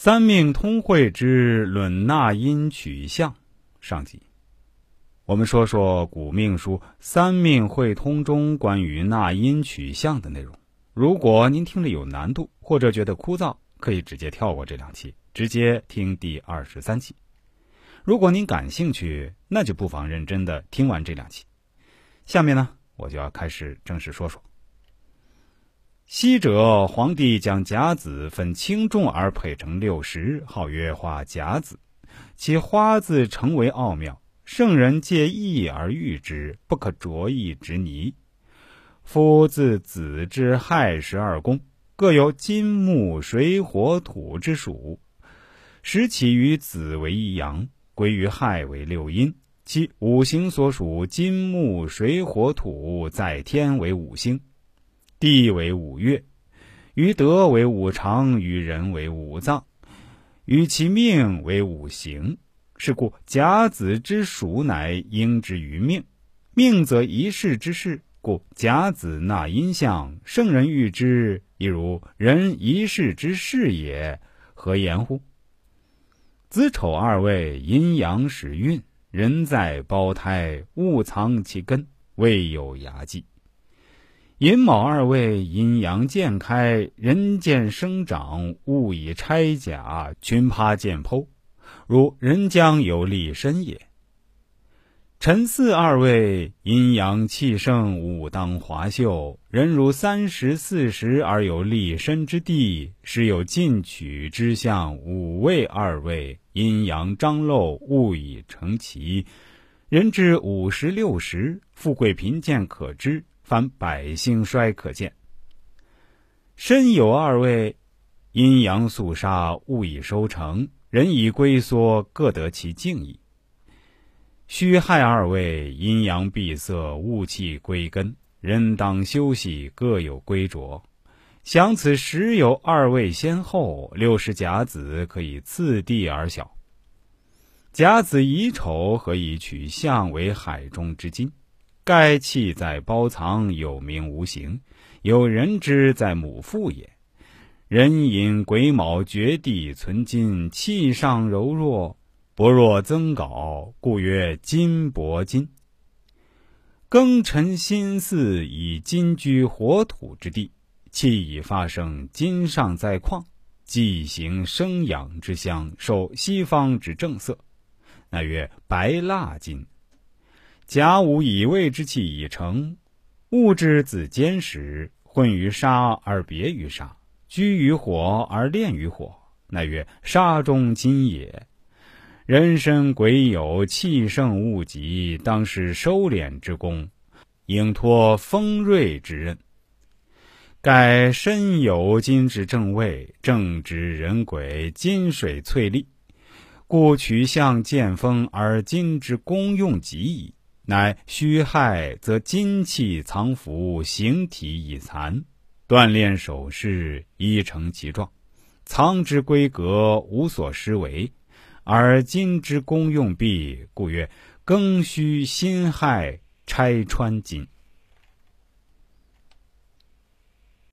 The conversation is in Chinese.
三命通会之论纳音取象上集，我们说说古命书《三命会通》中关于纳音取象的内容。如果您听着有难度或者觉得枯燥，可以直接跳过这两期，直接听第二十三期。如果您感兴趣，那就不妨认真的听完这两期。下面呢，我就要开始正式说说。昔者皇帝将甲子分轻重而配成六十，号曰花甲子。其花字成为奥妙，圣人借意而喻之，不可着意之泥。夫自子之亥十二宫，各有金木水火土之属，时起于子为一阳，归于亥为六阴。其五行所属金木水火土，在天为五星。地为五岳，于德为五常，于人为五脏，于其命为五行。是故甲子之属乃应之于命，命则一世之事，故甲子纳阴象。圣人欲之，亦如人一世之事也，何言乎？子丑二位阴阳始运，人在胞胎，物藏其根，未有牙迹。寅卯二位阴阳渐开，人渐生长，物以拆甲，群趴渐剖，如人将有立身也。辰巳二位阴阳气盛，武当华秀，人如三十四十而有立身之地，时有进取之象。五位二位阴阳张露，物以成奇，人至五十六十，富贵贫贱可知。凡百姓衰可见。身有二位，阴阳肃杀，物以收成，人以龟缩，各得其静矣。虚亥二位，阴阳闭塞，物气归根，人当休息，各有归着。想此时有二位先后，六十甲子可以次第而晓。甲子乙丑，何以取象为海中之金？该气在包藏，有名无形，有人之在母腹也。人因癸卯绝地存金，气上柔弱，薄若增槁，故曰金薄金。庚辰辛巳以金居火土之地，气已发生，金上在矿，即行生养之象，受西方之正色，那曰白蜡金。甲午乙未之气已成，戊之子坚实，混于沙而别于沙，居于火而炼于火，乃曰沙中金也。人身鬼有气盛物极，当是收敛之功，应托锋锐之任。盖身有金之正位，正直人鬼，金水翠丽，故取象见风而金之功用极矣。乃虚亥，则金气藏伏，形体已残，锻炼手势，已成其状，藏之规格无所失为，而金之功用毕，故曰庚戌辛亥拆穿金。